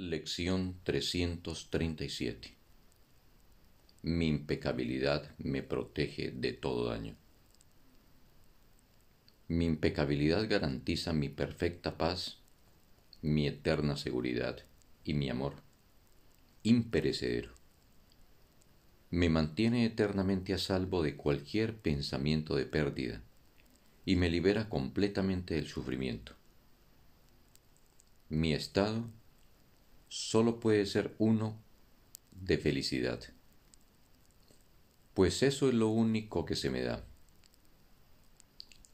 Lección 337 Mi impecabilidad me protege de todo daño. Mi impecabilidad garantiza mi perfecta paz, mi eterna seguridad y mi amor, imperecedero. Me mantiene eternamente a salvo de cualquier pensamiento de pérdida y me libera completamente del sufrimiento. Mi estado solo puede ser uno de felicidad, pues eso es lo único que se me da.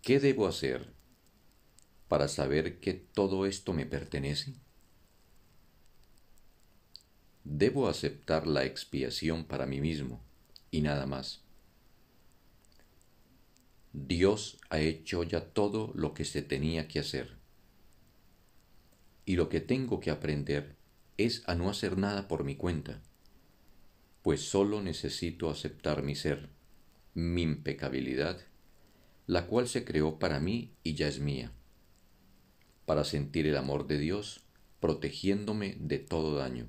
¿Qué debo hacer para saber que todo esto me pertenece? Debo aceptar la expiación para mí mismo y nada más. Dios ha hecho ya todo lo que se tenía que hacer. Y lo que tengo que aprender es a no hacer nada por mi cuenta, pues solo necesito aceptar mi ser, mi impecabilidad, la cual se creó para mí y ya es mía, para sentir el amor de Dios protegiéndome de todo daño,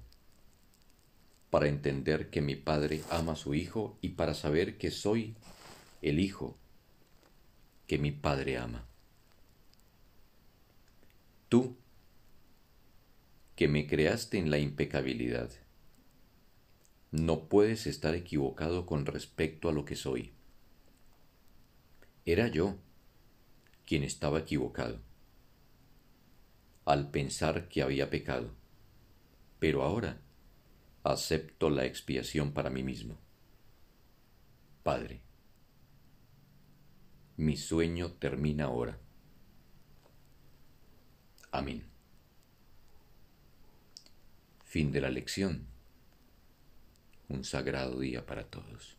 para entender que mi Padre ama a su Hijo y para saber que soy el Hijo que mi Padre ama. Que me creaste en la impecabilidad. No puedes estar equivocado con respecto a lo que soy. Era yo quien estaba equivocado al pensar que había pecado, pero ahora acepto la expiación para mí mismo. Padre, mi sueño termina ahora. Amén. Fin de la lección. Un sagrado día para todos.